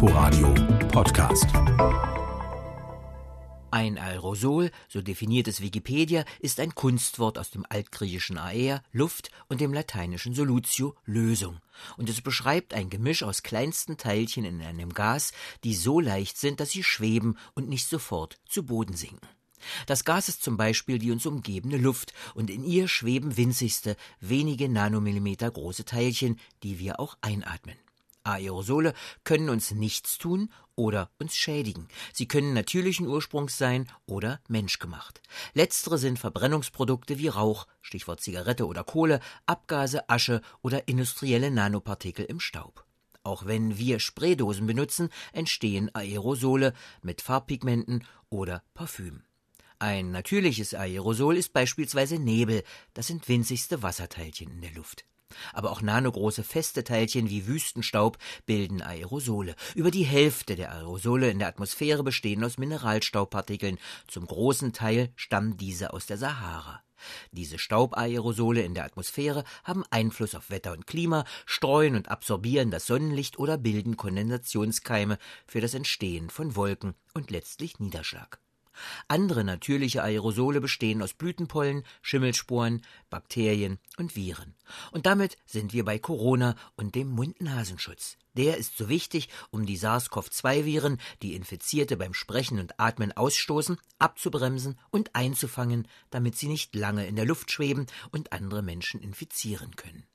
Inforadio Podcast. Ein Aerosol, so definiert es Wikipedia, ist ein Kunstwort aus dem altgriechischen aer, Luft, und dem lateinischen solutio, Lösung. Und es beschreibt ein Gemisch aus kleinsten Teilchen in einem Gas, die so leicht sind, dass sie schweben und nicht sofort zu Boden sinken. Das Gas ist zum Beispiel die uns umgebende Luft, und in ihr schweben winzigste, wenige Nanomillimeter große Teilchen, die wir auch einatmen. Aerosole können uns nichts tun oder uns schädigen. Sie können natürlichen Ursprungs sein oder menschgemacht. Letztere sind Verbrennungsprodukte wie Rauch, Stichwort Zigarette oder Kohle, Abgase, Asche oder industrielle Nanopartikel im Staub. Auch wenn wir Spraydosen benutzen, entstehen Aerosole mit Farbpigmenten oder Parfüm. Ein natürliches Aerosol ist beispielsweise Nebel, das sind winzigste Wasserteilchen in der Luft. Aber auch nanogroße feste Teilchen wie Wüstenstaub bilden Aerosole. Über die Hälfte der Aerosole in der Atmosphäre bestehen aus Mineralstaubpartikeln. Zum großen Teil stammen diese aus der Sahara. Diese Staubaerosole in der Atmosphäre haben Einfluss auf Wetter und Klima, streuen und absorbieren das Sonnenlicht oder bilden Kondensationskeime für das Entstehen von Wolken und letztlich Niederschlag. Andere natürliche Aerosole bestehen aus Blütenpollen, Schimmelsporen, Bakterien und Viren. Und damit sind wir bei Corona und dem Mund-Nasenschutz. Der ist so wichtig, um die SARS-CoV-2-Viren, die Infizierte beim Sprechen und Atmen ausstoßen, abzubremsen und einzufangen, damit sie nicht lange in der Luft schweben und andere Menschen infizieren können.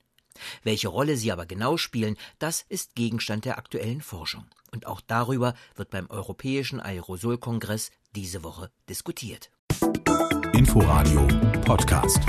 Welche Rolle sie aber genau spielen, das ist Gegenstand der aktuellen Forschung. Und auch darüber wird beim Europäischen Aerosolkongress diese Woche diskutiert. Inforadio Podcast.